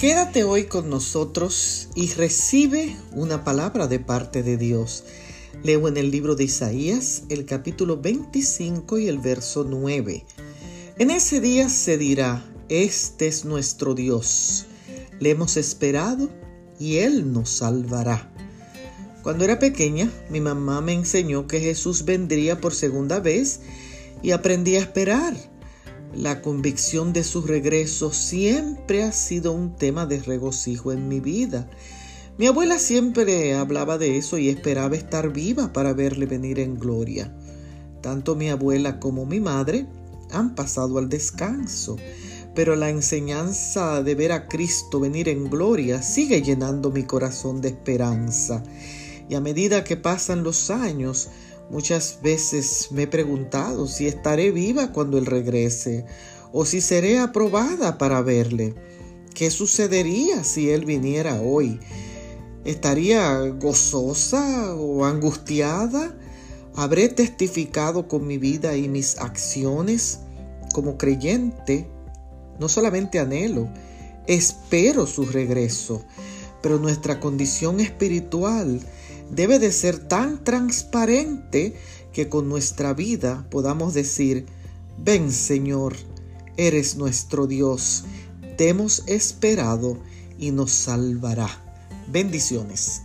Quédate hoy con nosotros y recibe una palabra de parte de Dios. Leo en el libro de Isaías el capítulo 25 y el verso 9. En ese día se dirá, este es nuestro Dios. Le hemos esperado y Él nos salvará. Cuando era pequeña, mi mamá me enseñó que Jesús vendría por segunda vez y aprendí a esperar. La convicción de su regreso siempre ha sido un tema de regocijo en mi vida. Mi abuela siempre hablaba de eso y esperaba estar viva para verle venir en gloria. Tanto mi abuela como mi madre han pasado al descanso, pero la enseñanza de ver a Cristo venir en gloria sigue llenando mi corazón de esperanza. Y a medida que pasan los años, Muchas veces me he preguntado si estaré viva cuando Él regrese o si seré aprobada para verle. ¿Qué sucedería si Él viniera hoy? ¿Estaría gozosa o angustiada? ¿Habré testificado con mi vida y mis acciones? Como creyente, no solamente anhelo, espero su regreso, pero nuestra condición espiritual debe de ser tan transparente que con nuestra vida podamos decir, ven Señor, eres nuestro Dios, te hemos esperado y nos salvará. Bendiciones.